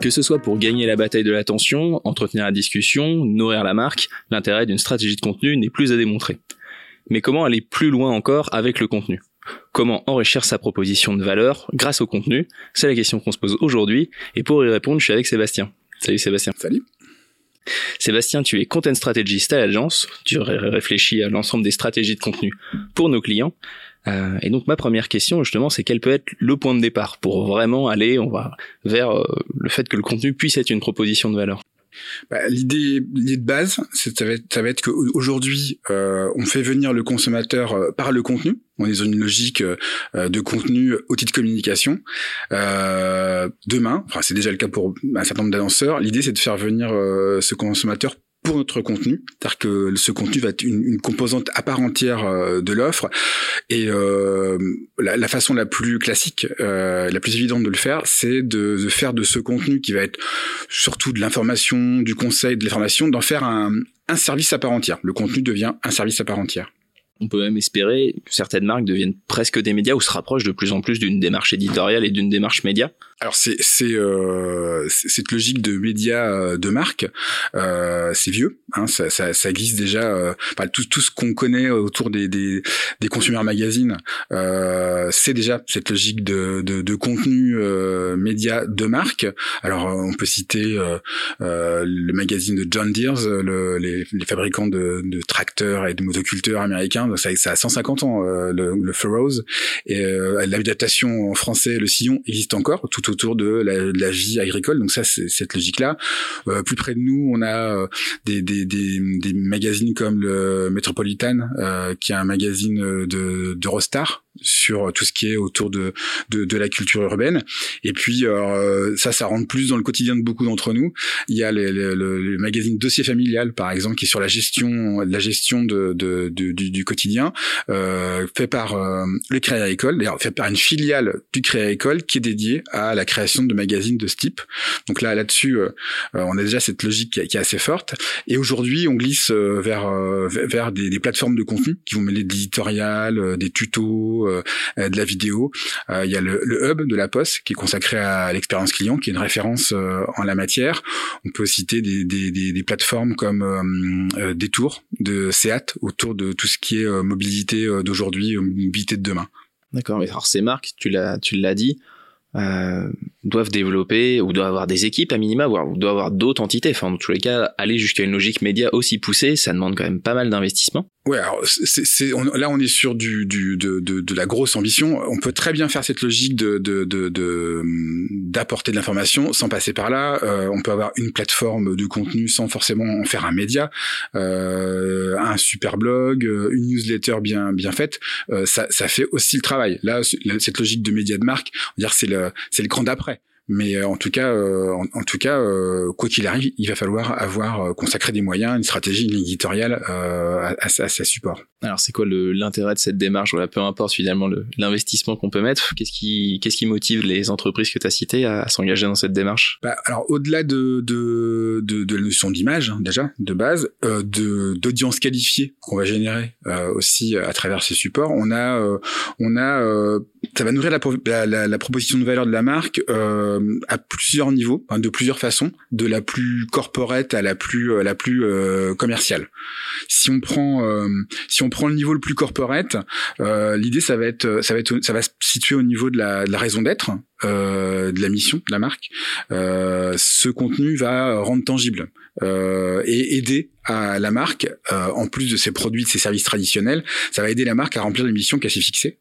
Que ce soit pour gagner la bataille de l'attention, entretenir la discussion, nourrir la marque, l'intérêt d'une stratégie de contenu n'est plus à démontrer. Mais comment aller plus loin encore avec le contenu? Comment enrichir sa proposition de valeur grâce au contenu? C'est la question qu'on se pose aujourd'hui, et pour y répondre, je suis avec Sébastien. Salut Sébastien. Salut. Sébastien, tu es content strategist à l'agence, tu réfléchis à l'ensemble des stratégies de contenu pour nos clients. Euh, et donc ma première question justement, c'est quel peut être le point de départ pour vraiment aller, on va vers euh, le fait que le contenu puisse être une proposition de valeur. Bah, l'idée, l'idée de base, ça va être, être qu'aujourd'hui, euh, on fait venir le consommateur euh, par le contenu. On est dans une logique euh, de contenu outil de communication. Euh, demain, enfin c'est déjà le cas pour un certain nombre d'annonceurs, l'idée c'est de faire venir ce consommateur pour notre contenu, c'est-à-dire que ce contenu va être une, composante à part entière euh, de l'offre. Et euh, la, façon la plus classique, euh, la plus évidente de le faire, c'est de, faire de ce contenu qui va être surtout de l'information, du conseil, de l'information, d'en faire un service à part entière. Le contenu devient un service à part entière on peut même espérer que certaines marques deviennent presque des médias ou se rapprochent de plus en plus d'une démarche éditoriale et d'une démarche média. Alors c'est c'est euh, cette logique de médias euh, de marque, euh, c'est vieux, hein, ça, ça, ça existe déjà. Euh, tout tout ce qu'on connaît autour des des, des magazines, euh, c'est déjà cette logique de de, de contenu euh, média de marque. Alors on peut citer le magazine de John Deere, le, les, les fabricants de, de tracteurs et de motoculteurs américains ça, ça a 150 ans, le, le Furrows. Et l'adaptation en français, le sillon, existe encore tout autour de la, vie agricole. Donc ça, c'est cette logique-là. Euh, plus près de nous, on a euh, des, des, des, des, magazines comme le Metropolitan, euh, qui est un magazine de d'Eurostar sur tout ce qui est autour de, de, de la culture urbaine. Et puis euh, ça, ça rentre plus dans le quotidien de beaucoup d'entre nous. Il y a les, les, le, magazine Dossier familial, par exemple, qui est sur la gestion, la gestion de, de, du, du, quotidien, euh, fait par euh, le Créa École, d'ailleurs fait par une filiale du Créa École qui est dédiée à la création de magazines de ce type. Donc là, là-dessus, euh, on a déjà cette logique qui, qui est assez forte. Et aujourd'hui, on glisse euh, vers vers des, des, plateformes de contenu qui vont mêler de l'éditorial, des tutos euh, de la vidéo. Euh, il y a le, hub de la Poste qui est consacré à l'expérience client, qui est une référence euh, en la matière. On peut citer des, des, des, des plateformes comme Détour de Seat autour de tout ce qui est mobilité d'aujourd'hui, mobilité de demain. D'accord, alors ces marques, tu l'as, tu l'as dit, euh, doivent développer ou doivent avoir des équipes à minima, voire ou doivent avoir d'autres entités. Enfin, dans tous les cas, aller jusqu'à une logique média aussi poussée, ça demande quand même pas mal d'investissement. Ouais, alors on, là on est sur du, du de, de, de, la grosse ambition. On peut très bien faire cette logique de, de, de, de d'apporter de l'information sans passer par là. Euh, on peut avoir une plateforme de contenu sans forcément en faire un média, euh, un super blog, une newsletter bien bien faite. Euh, ça, ça fait aussi le travail. Là, cette logique de média de marque, on va dire c'est le c'est le cran d'après. Mais euh, en tout cas, euh, en, tout cas, euh, quoi qu'il arrive, il va falloir avoir consacré des moyens, une stratégie, une éditoriale à, à, à sa support. Alors, c'est quoi l'intérêt de cette démarche? Voilà, peu importe finalement l'investissement qu'on peut mettre. Qu'est-ce qui, qu'est-ce qui motive les entreprises que tu as citées à, s'engager dans cette démarche? Bah, Alors, au-delà de, de, de, de, la notion d'image hein, déjà de base, euh, de d'audience qualifiée qu'on va générer aussi à travers ces supports, on a, on a, ça va nourrir la, la, la, proposition de valeur de la marque. Euh, euh, à plusieurs niveaux, de plusieurs façons, de la plus corporate à la plus euh, la plus euh, commerciale. Si on prend si on prend le niveau le plus corporate, l'idée ça va être ça va être ça va se situer au niveau de la, de la raison d'être, de la mission de la marque. ce contenu va rendre tangible et aider à la marque, euh, en plus de ses produits, de ses services traditionnels, ça va aider la marque à remplir les missions qu'elle s'est fixées.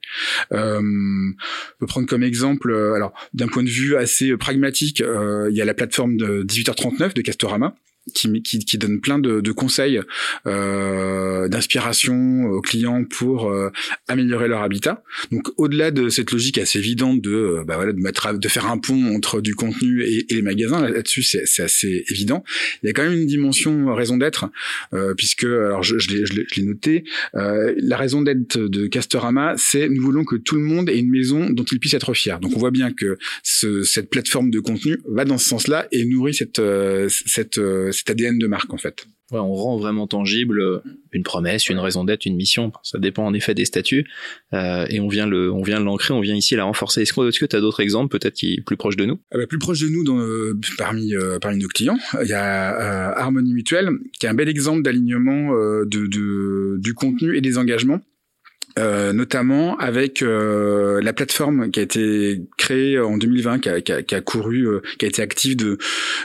Euh, on peut prendre comme exemple, euh, alors d'un point de vue assez pragmatique, il y a la plateforme de 18h39 de Castorama, qui, qui, qui donne plein de, de conseils euh, d'inspiration aux clients pour euh, améliorer leur habitat. Donc au-delà de cette logique assez évidente de euh, bah voilà de mettre de faire un pont entre du contenu et, et les magasins là-dessus c'est assez évident. Il y a quand même une dimension raison d'être euh, puisque alors je, je l'ai noté euh, la raison d'être de Castorama c'est nous voulons que tout le monde ait une maison dont il puisse être fier. Donc on voit bien que ce, cette plateforme de contenu va dans ce sens-là et nourrit cette cette cet ADN de marque en fait. Ouais, on rend vraiment tangible euh, une promesse, une raison d'être, une mission. Ça dépend en effet des statuts. Euh, et on vient le, on vient l'ancrer, on vient ici la renforcer. Est-ce que tu as d'autres exemples, peut-être qui est plus proche de nous? Ah bah, Plus proche de nous, dans, euh, parmi parmi nos clients, il y a Harmonie Mutuelle, qui est un bel exemple d'alignement de, de, du contenu et des engagements. Euh, notamment avec euh, la plateforme qui a été créée en 2020, qui a, qui a, qui a couru, euh, qui a été active de,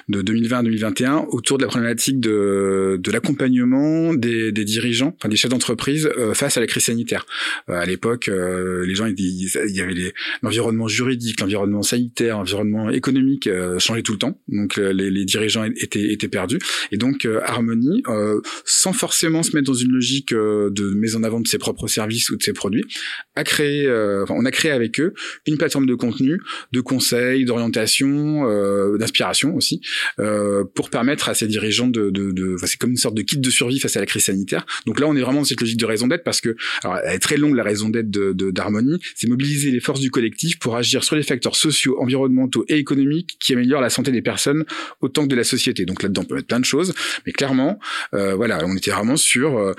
de 2020 à 2021 autour de la problématique de, de l'accompagnement des, des, dirigeants, enfin des chefs d'entreprise face à la crise sanitaire. à l'époque, les gens, il y avait l'environnement juridique, l'environnement sanitaire, l'environnement économique changeait tout le temps, donc les, les, dirigeants étaient, étaient perdus. Et donc Harmonie, sans forcément se mettre dans une logique de mise en avant de ses propres services de ces produits, a créé, euh, on a créé avec eux une plateforme de contenu, de conseils, d'orientation, euh, d'inspiration aussi, euh, pour permettre à ces dirigeants de, de, de c'est comme une sorte de kit de survie face à la crise sanitaire. Donc là, on est vraiment dans cette logique de raison d'être parce que, alors, elle est très longue la raison d'être de d'harmonie, c'est mobiliser les forces du collectif pour agir sur les facteurs sociaux, environnementaux et économiques qui améliorent la santé des personnes autant que de la société. Donc là-dedans, on peut mettre plein de choses, mais clairement, voilà, on était vraiment sur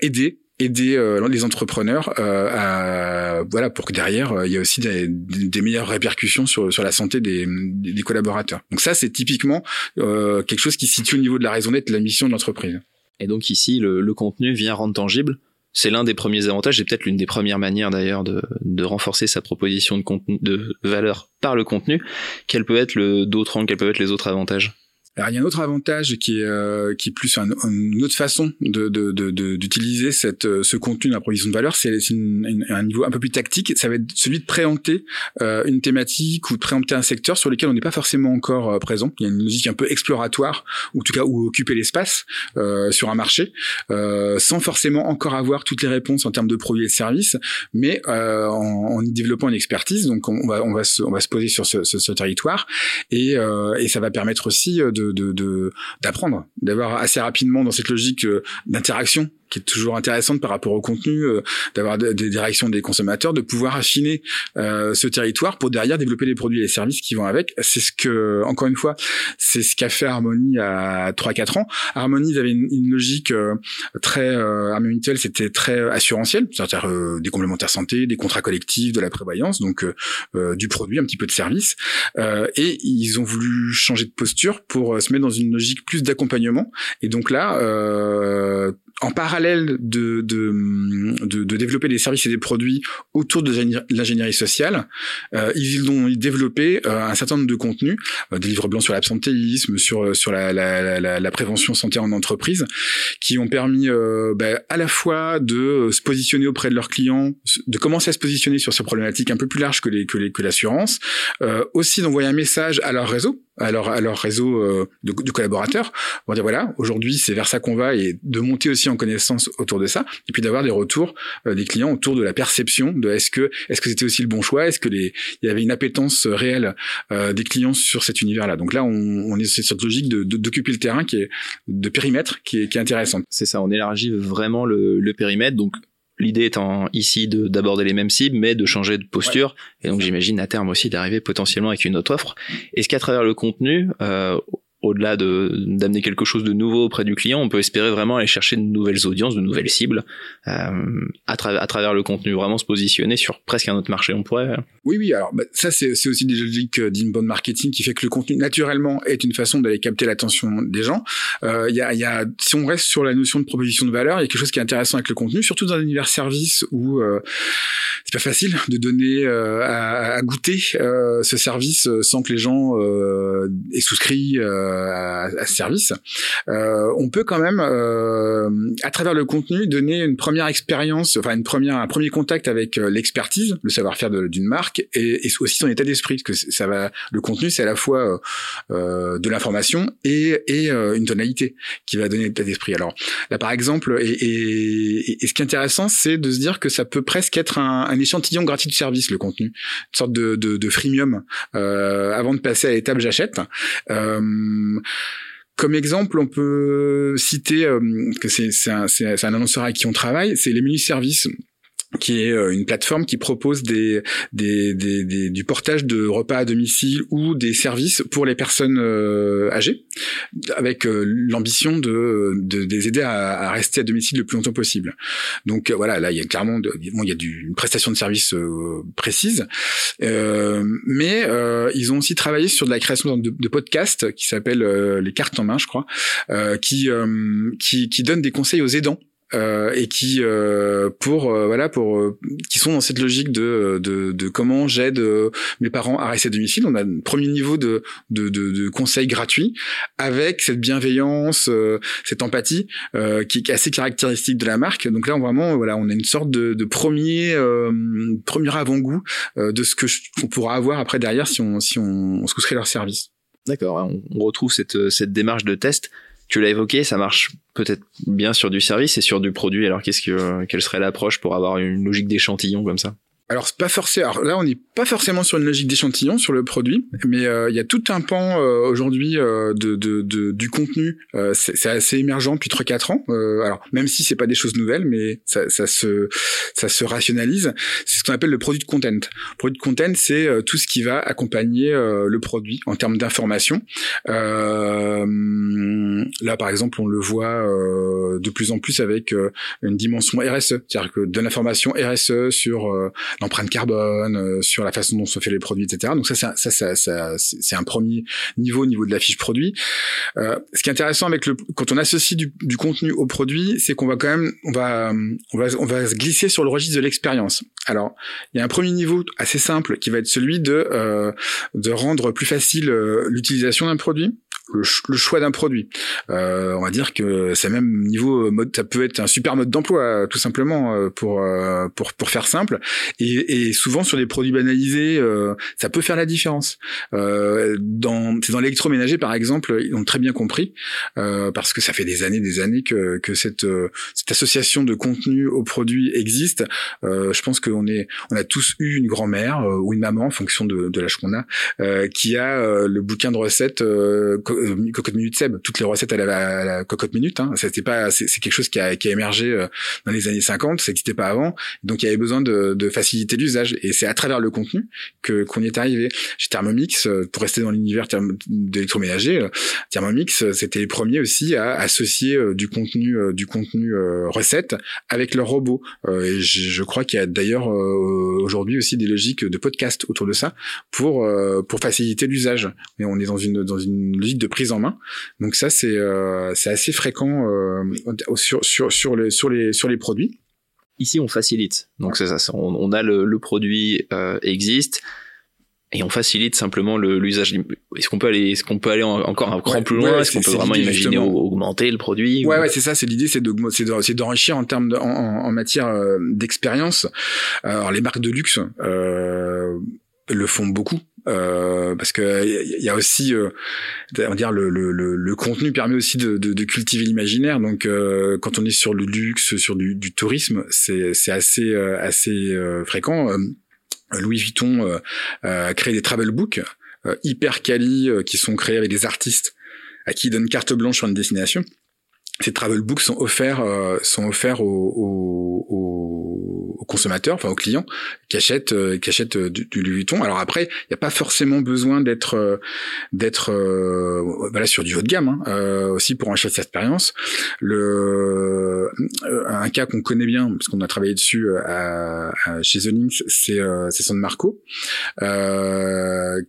aider aider euh, les entrepreneurs euh, à voilà pour que derrière euh, il y a aussi des, des, meilleures répercussions sur sur la santé des, des collaborateurs. Donc ça c'est typiquement quelque chose qui se situe au niveau de la raison d'être de la mission de l'entreprise. Et donc ici le, le contenu vient rendre tangible. C'est l'un des premiers avantages et peut-être l'une des premières manières d'ailleurs de, de renforcer sa proposition de contenu de valeur par le contenu. Quel peut être le d'autres quels peuvent être les autres avantages? Alors il y a un autre avantage qui est euh, qui est plus une autre façon de d'utiliser de, de, cette euh, ce contenu d'improvisation de valeur, c'est un niveau un peu plus tactique. Ça va être celui de préempter euh, une thématique ou de préempter un secteur sur lequel on n'est pas forcément encore euh, présent. Il y a une logique un peu exploratoire, ou en tout cas où occuper l'espace euh, sur un marché, sans forcément encore avoir toutes les réponses en termes de produits et de services, mais en, en, y développant une expertise. Donc on va on va se on va se poser sur ce, ce, ce territoire et et ça va permettre aussi de d'apprendre, d'avoir assez rapidement dans cette logique euh, d'interaction qui est toujours intéressante par rapport au contenu, euh, d'avoir des, réactions des consommateurs, de pouvoir affiner euh, ce territoire pour derrière développer les produits et les services qui vont avec. C'est ce que, encore une fois, c'est ce qu'a fait Harmony à 3-4 ans. Harmony, ils avaient une, logique euh, très euh, Harmony c'était très assurantiel, c'est-à-dire des complémentaires santé, des contrats collectifs, de la prévoyance, donc du produit, un petit peu de service. et ils ont voulu changer de posture pour se mettre dans une logique plus d'accompagnement. Et donc là, en parallèle de, de, de, développer des services et des produits autour de l'ingénierie sociale, euh, ils ont développé euh, un certain nombre de contenus, euh, des livres blancs sur l'absentéisme, sur sur la, la, la, la, prévention santé en entreprise, qui ont permis euh, bah, à la fois de se positionner auprès de leurs clients, de commencer à se positionner sur ces problématiques un peu plus larges que les que les que l'assurance, aussi d'envoyer un message à leur réseau à leur, à leur réseau euh, de, de, collaborateurs. Pour dire voilà aujourd'hui c'est vers ça qu'on va et de monter aussi en connaissance autour de ça et puis d'avoir des retours euh, des clients autour de la perception de est-ce que est-ce que c'était aussi le bon choix? Est-ce que les il y avait une appétence réelle euh, des clients sur cet univers là donc là on, on est sur cette logique de d'occuper le terrain qui est de périmètre qui est, qui est intéressante c'est ça on élargit vraiment le, le périmètre. Donc L'idée étant ici d'aborder les mêmes cibles, mais de changer de posture. Et donc j'imagine à terme aussi d'arriver potentiellement avec une autre offre. Est-ce qu'à travers le contenu, euh, au-delà de d'amener quelque chose de nouveau auprès du client, on peut espérer vraiment aller chercher de nouvelles audiences, de nouvelles cibles euh, à, travers à travers le contenu, vraiment se positionner sur presque un autre marché. On pourrait. Oui, oui. Alors bah, ça, c'est aussi des logiques euh, d'inbound marketing qui fait que le contenu naturellement est une façon d'aller capter l'attention des gens. Euh, il y, a, y a, si on reste sur la notion de proposition de valeur, il y a quelque chose qui est intéressant avec le contenu, surtout dans l'univers service où euh, c'est pas facile de donner euh, à, à, goûter euh, ce service sans que les gens aient souscrit. Euh, à, ce service, euh, on peut quand même, euh, à travers le contenu, donner une première expérience, enfin une première, un premier contact avec l'expertise, le savoir-faire d'une marque et, et, aussi son état d'esprit, parce que ça va, le contenu c'est à la fois de l'information et, et une tonalité qui va donner l'état d'esprit. Alors là par exemple, et, et, ce qui est intéressant, c'est de se dire que ça peut presque être un, un échantillon gratuit de service, le contenu, une sorte de, de, de freemium euh, avant de passer à l'étape j'achète. Euh, comme exemple, on peut citer euh, que c'est un, un, annonceur avec qui on travaille, c'est les menus services qui est euh, une plateforme qui propose des, des, des, du portage de repas à domicile ou des services pour les personnes euh, âgées, avec euh, l'ambition de, de, les aider à, rester à domicile le plus longtemps possible. Donc voilà, là il y a clairement de, bon, il y a du, une prestation de service précise, mais ils ont aussi travaillé sur de la création de, de podcasts qui s'appellent les cartes en main, je crois, qui, qui qui donnent des conseils aux aidants euh, et qui euh, pour euh, voilà pour euh, qui sont dans cette logique de de, de comment j'aide mes parents à rester à domicile. On a un premier niveau de de, de, de conseils gratuits avec cette bienveillance cette empathie qui est assez caractéristique de la marque. Donc là on vraiment voilà on a une sorte de, de premier premier avant-goût de ce que on pourra avoir après derrière si on si on, on souscrit leur service. D'accord, on retrouve cette, cette démarche de test. Tu l'as évoqué, ça marche peut-être bien sur du service et sur du produit. Alors qu'est-ce que quelle serait l'approche pour avoir une logique d'échantillon comme ça? Alors c'est pas forcément. Là, on n'est pas forcément sur une logique d'échantillon sur le produit, mais euh, il y a tout un pan euh, aujourd'hui euh, de, de, de, du contenu. c'est assez émergent depuis 3-4 ans. alors même si c'est pas des choses nouvelles, mais ça, ça se ça se rationalise. C'est ce qu'on appelle le produit de content. Le produit de content, c'est tout ce qui va accompagner le produit en termes d'information. là, par exemple, on le voit de plus en plus avec une dimension RSE, c'est-à-dire que de l'information RSE sur l'empreinte carbone, euh, sur la façon dont se fait les produits, etc. Donc ça, ça, ça, ça, c'est un premier niveau au niveau de la fiche produit. Euh, ce qui est intéressant avec le, quand on associe du, du contenu au produit, c'est qu'on va quand même, on va, on va, on va se glisser sur le registre de l'expérience. Alors, il y a un premier niveau assez simple qui va être celui de, euh, de rendre plus facile euh, l'utilisation d'un produit le, choix d'un produit. Euh, on va dire que c'est même niveau euh, mode, ça peut être un super mode d'emploi tout simplement euh, pour pour pour faire simple. Et, et souvent sur des produits banalisés, ça peut faire la différence. dans c'est dans l'électroménager par exemple, ils ont très bien compris parce que ça fait des années, des années que que cette cette association de contenu au produit existe. je pense qu'on est on a tous eu une grand-mère ou une maman en fonction de, de l'âge qu'on a qui a le bouquin de recettes euh, cocotte minute Seb, toutes les recettes à la, cocotte minute. Hein. C'était pas, c'est quelque chose qui a, qui a émergé euh, dans les années 50, ça n'existait pas avant. Donc il y avait besoin de, de faciliter l'usage et c'est à travers le contenu que qu'on y est arrivé. Chez Thermomix, euh, pour rester dans l'univers d'électroménager, Thermomix c'était les premiers aussi à associer du contenu du contenu recette avec leur robot. et je, je crois qu'il y a d'ailleurs aujourd'hui aussi des logiques de podcast autour de ça pour pour faciliter l'usage. Mais on est dans une dans une logique de prise en main. Donc ça, c'est euh, c'est assez fréquent euh, sur, sur, sur, les, sur, les, sur les produits. Ici, on facilite. Donc c'est ça, on, a le, le produit euh, existe et on facilite simplement l'usage. Est-ce qu'on peut aller, est-ce qu'on peut aller encore un cran plus loin? Est-ce qu'on peut vraiment imaginer augmenter le produit Ouais, ouais, c'est ça. C'est l'idée, c'est d'enrichir en termes de, en, en, matière d'expérience. Alors les marques de luxe euh, le font beaucoup. Euh, parce que il y a aussi, euh, on va dire le, le, le, contenu permet aussi de, de, de cultiver l'imaginaire. Donc euh, quand on est sur le luxe, sur du, du tourisme, c'est assez euh, assez euh, fréquent. Louis Vuitton a créé des travel books hyper quali qui sont créés avec des artistes à qui ils donnent carte blanche sur une destination ces travel books sont offerts euh, sont offerts aux, aux, aux, consommateurs, enfin aux clients euh, qui achètent euh, du, du, Louis Vuitton. Alors après, il n'y a pas forcément besoin d'être d'être voilà sur du haut de gamme hein, aussi pour acheter cette expérience. Le un cas qu'on connaît bien parce qu'on a travaillé dessus chez The Links, c'est c'est San Marco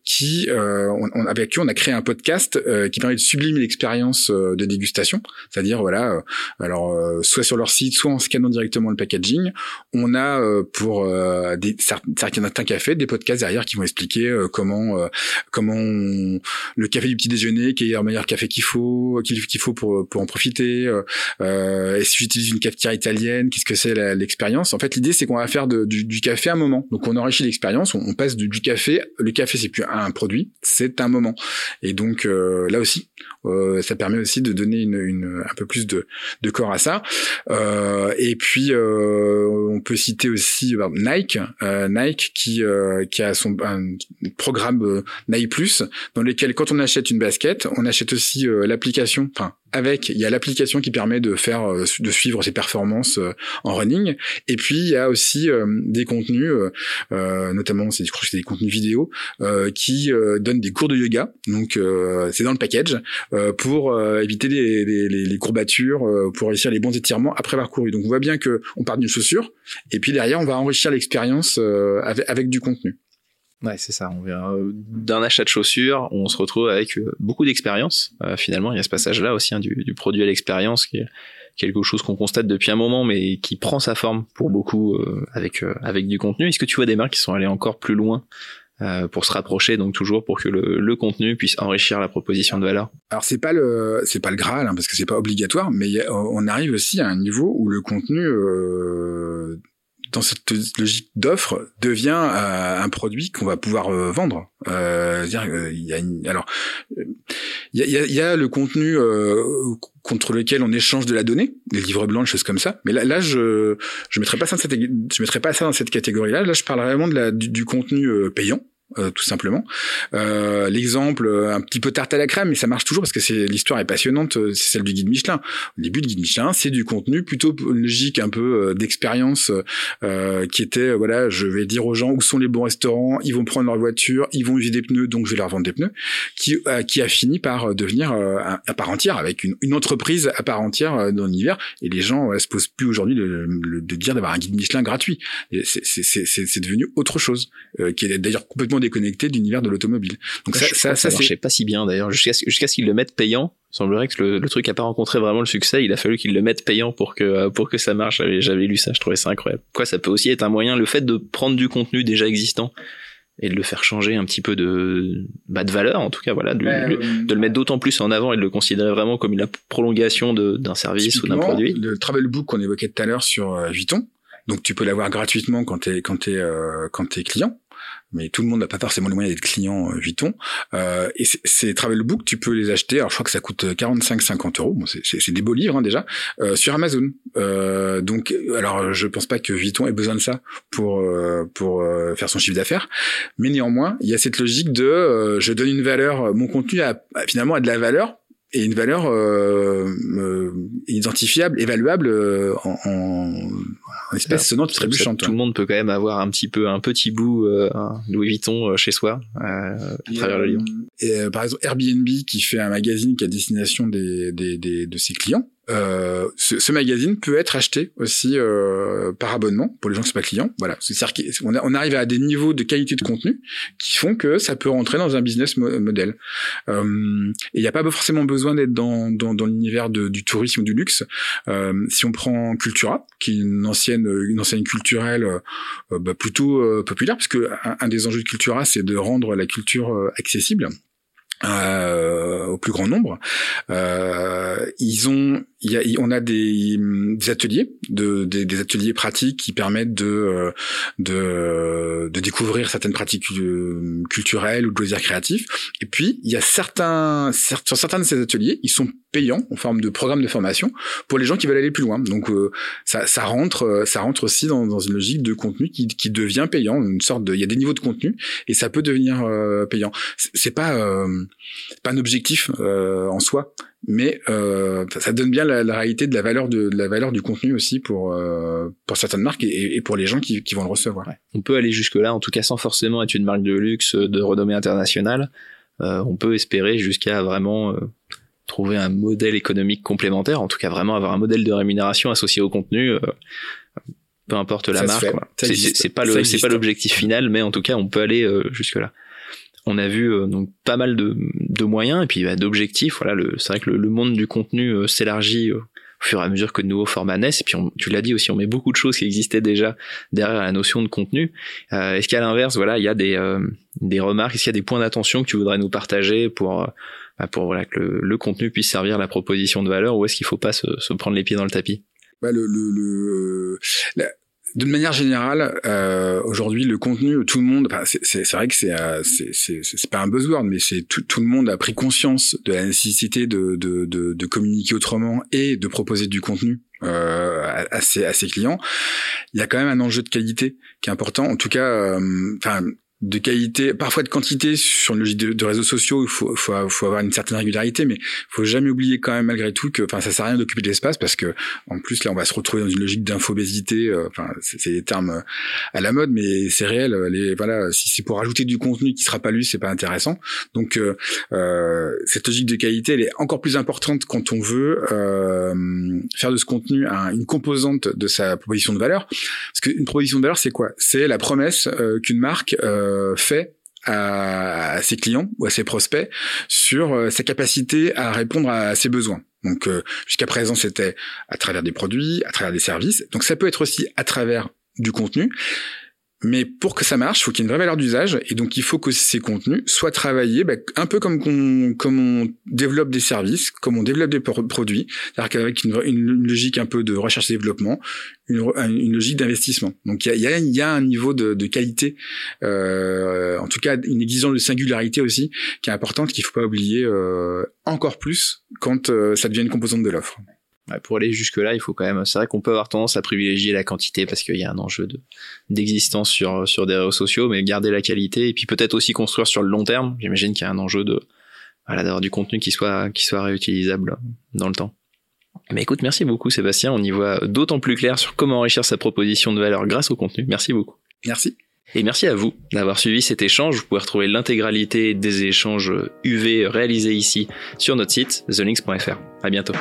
qui on, avec qui on a créé un podcast qui permet de sublimer l'expérience de dégustation, c'est-à-dire voilà, euh, alors euh, soit sur leur site, soit en scannant directement le packaging, on a euh, pour des certains cafés des podcasts derrière qui vont expliquer comment comment le café du petit déjeuner, qui est le meilleur café qu'il faut, qu'il faut pour pour en profiter. Euh, et si j'utilise une cafetière italienne, qu'est-ce que c'est l'expérience? En fait, l'idée c'est qu'on va faire du, café un moment. Donc on enrichit l'expérience, on, passe du, café. Le café c'est plus un produit, c'est un moment. Et donc là aussi, ça permet aussi de donner une, une un peu plus de, de corps à ça. Euh, et puis euh, on peut citer aussi bah, Nike, euh, Nike qui qui a son un programme Nike Plus dans lequel quand on achète une basket, on achète aussi l'application, enfin avec il y a l'application qui permet de faire euh, de suivre ses performances euh, en running. Et puis il y a aussi euh, des contenus notamment c'est je crois que c'est des contenus vidéo qui donnent des cours de yoga. Donc c'est dans le package pour éviter les, les, les, courbatures pour réussir les bons étirements après avoir couru. Donc on voit bien que on part d'une chaussure et puis derrière on va enrichir l'expérience avec, avec du contenu Ouais, c'est ça. On vient d'un achat de chaussures, on se retrouve avec euh, beaucoup d'expérience. Euh, finalement, il y a ce passage-là aussi hein, du, produit à l'expérience, qui est quelque chose qu'on constate depuis un moment, mais qui prend sa forme pour beaucoup euh, avec avec du contenu. Est-ce que tu vois des marques qui sont allées encore plus loin pour se rapprocher, donc toujours pour que le, contenu puisse enrichir la proposition de valeur? Alors c'est pas le c'est pas le graal hein, parce que c'est pas obligatoire, mais on arrive aussi à un niveau où le contenu dans cette logique d'offre devient euh, un produit qu'on va pouvoir euh, vendre. Euh, dire, il y a alors il y a, y a, le contenu contre lequel on échange de la donnée, des livres blancs, des choses comme ça. Mais là, là je je mettrais pas ça dans cette je pas ça dans cette catégorie-là. Là, je parle vraiment de la du contenu payant euh, tout simplement. Euh, L'exemple euh, un petit peu tarte à la crème, mais ça marche toujours parce que c'est l'histoire est passionnante. Euh, c'est celle du guide Michelin. Au début, le guide Michelin, c'est du contenu plutôt logique, un peu d'expérience, euh, qui était voilà, je vais dire aux gens où sont les bons restaurants, ils vont prendre leur voiture, ils vont user des pneus, donc je vais leur vendre des pneus, qui qui a fini par devenir à part entière avec une, une, entreprise à part entière dans l'univers. Et les gens se posent plus aujourd'hui de, de, dire d'avoir un guide Michelin gratuit. C'est devenu autre chose, qui est d'ailleurs complètement déconnecté de l'univers de l'automobile. Donc ça, ça, ça, marchait pas si bien d'ailleurs jusqu'à ce, jusqu'à ce qu'ils le mettent payant. Il semblerait que le, le truc a pas rencontré vraiment le succès. Il a fallu qu'ils le mettent payant pour que pour que ça marche. J'avais, j'avais lu ça, je trouvais ça incroyable. Quoi, ça peut aussi être un moyen, le fait de prendre du contenu déjà existant et de le faire changer un petit peu de bah, de valeur en tout cas voilà de, de le mettre d'autant plus en avant et de le considérer vraiment comme une prolongation de, d'un service ou d'un produit le travel book qu'on évoquait tout à l'heure sur euh, Vuitton donc tu peux l'avoir gratuitement quand t'es quand t'es euh, quand t'es client mais tout le monde n'a pas forcément les moyens d'être client euh, Vuitton. Euh, et ces travel books, tu peux les acheter. Alors je crois que ça coûte 45-50 euros. Bon, c'est des beaux livres hein, déjà euh, sur Amazon. Euh, donc, alors je pense pas que Vuitton ait besoin de ça pour euh, pour euh, faire son chiffre d'affaires, mais néanmoins, il y a cette logique de je donne une valeur, mon contenu a, finalement a de la valeur et une valeur euh, euh, identifiable, évaluable euh, en, en, espèces sonnantes trébuchantes. Tout le monde peut quand même avoir un petit peu un petit bout euh, Louis Vuitton chez soi à travers le livre. Et, par exemple Airbnb qui fait un magazine qui a destination des, des, des de ses clients euh, ce, ce, magazine peut être acheté aussi euh, par abonnement pour les gens qui sont pas clients. Voilà, c'est-à-dire qu'on on arrive à des niveaux de qualité de contenu qui font que ça peut rentrer dans un business model. Euh, et il n'y a pas forcément besoin d'être dans, dans, dans l'univers du tourisme ou du luxe. Euh, si on prend Cultura, qui est une ancienne une ancienne culturelle euh, bah, plutôt populaire, parce que un, un, des enjeux de Cultura, c'est de rendre la culture accessible euh, au plus grand nombre. Euh, ils ont, y a, on a des, des ateliers, de, des, des, ateliers pratiques qui permettent de, euh, de, de découvrir certaines pratiques euh, culturelles ou de loisirs créatifs. Et puis il y a certains, sur certains de ces ateliers, ils sont payants en forme de programme de formation pour les gens qui veulent aller plus loin. Donc euh, ça, ça rentre, ça rentre aussi dans, dans une logique de contenu qui, qui devient payant, une sorte de, il y a des niveaux de contenu et ça peut devenir payant. C'est pas pas un objectif euh, en soi, mais euh, ça donne bien la, réalité de la valeur de, la valeur du contenu aussi pour euh, pour certaines marques et, pour les gens qui, vont le recevoir. On peut aller jusque là, en tout cas sans forcément être une marque de luxe de renommée internationale. on peut espérer jusqu'à vraiment trouver un modèle économique complémentaire, en tout cas vraiment avoir un modèle de rémunération associé au contenu. peu importe la marque, c'est pas le c'est pas l'objectif final, mais en tout cas on peut aller jusque là on a vu euh, donc pas mal de, moyens et puis bah, d'objectifs. Voilà, c'est vrai que le, monde du contenu euh, s'élargit euh, au fur et à mesure que de nouveaux formats naissent. Et puis tu l'as dit aussi, on met beaucoup de choses qui existaient déjà derrière la notion de contenu. est-ce qu'à l'inverse, voilà, il y a des, des remarques, est-ce qu'il y a des points d'attention que tu voudrais nous partager pour bah, pour voilà que le, contenu puisse servir la proposition de valeur ou est-ce qu'il faut pas se, prendre les pieds dans le tapis? Bah le, le, d'une manière générale, euh, aujourd'hui, le contenu, tout le monde, enfin, c'est vrai que c'est euh, c'est pas un buzzword, mais c'est tout, tout le monde a pris conscience de la nécessité de, de, de, de communiquer autrement et de proposer du contenu euh, à, à, ses, à ses clients. Il y a quand même un enjeu de qualité qui est important. En tout cas, euh, enfin de qualité, parfois de quantité sur une logique de, réseaux sociaux. Il faut, faut, faut, avoir une certaine régularité, mais il faut jamais oublier quand même malgré tout que, enfin, ça sert à rien d'occuper de l'espace parce que en plus là, on va se retrouver dans une logique d'infobésité. Euh, enfin, c'est des termes euh, à la mode, mais c'est réel. Les voilà, si c'est pour ajouter du contenu qui sera pas lu, c'est pas intéressant. Donc euh, euh, cette logique de qualité, elle est encore plus importante quand on veut euh, faire de ce contenu une composante de sa proposition de valeur. Parce qu'une proposition de valeur, c'est quoi? C'est la promesse qu'une marque euh, fait à, ses clients ou à ses prospects sur euh, sa capacité à répondre à ses besoins. Donc euh, jusqu'à présent, c'était à travers des produits, à travers des services. Donc ça peut être aussi à travers du contenu. Mais pour que ça marche, il faut qu'il y ait une vraie valeur d'usage, et donc il faut que ces contenus soient travaillés, bah, un peu comme, on, comme on développe des services, comme on développe des produits, c'est-à-dire qu'avec une, logique un peu de recherche et développement, une, logique d'investissement. Donc il y a, y a, un niveau de, de qualité, euh, en tout cas une exigence de singularité aussi, qui est importante, qu'il faut pas oublier euh, encore plus quand euh, ça devient une composante de l'offre pour aller jusque là, il faut quand même. C'est vrai qu'on peut avoir tendance à privilégier la quantité parce qu'il y a un enjeu de d'existence sur sur des réseaux sociaux, mais garder la qualité et puis peut-être aussi construire sur le long terme. J'imagine qu'il y a un enjeu de voilà d'avoir du contenu qui soit qui soit réutilisable dans le temps. Mais écoute, merci beaucoup Sébastien. On y voit d'autant plus clair sur comment enrichir sa proposition de valeur grâce au contenu. Merci beaucoup. Merci. Et merci à vous d'avoir suivi cet échange. Vous pouvez retrouver l'intégralité des échanges UV réalisés ici sur notre site thelinks.fr. À bientôt.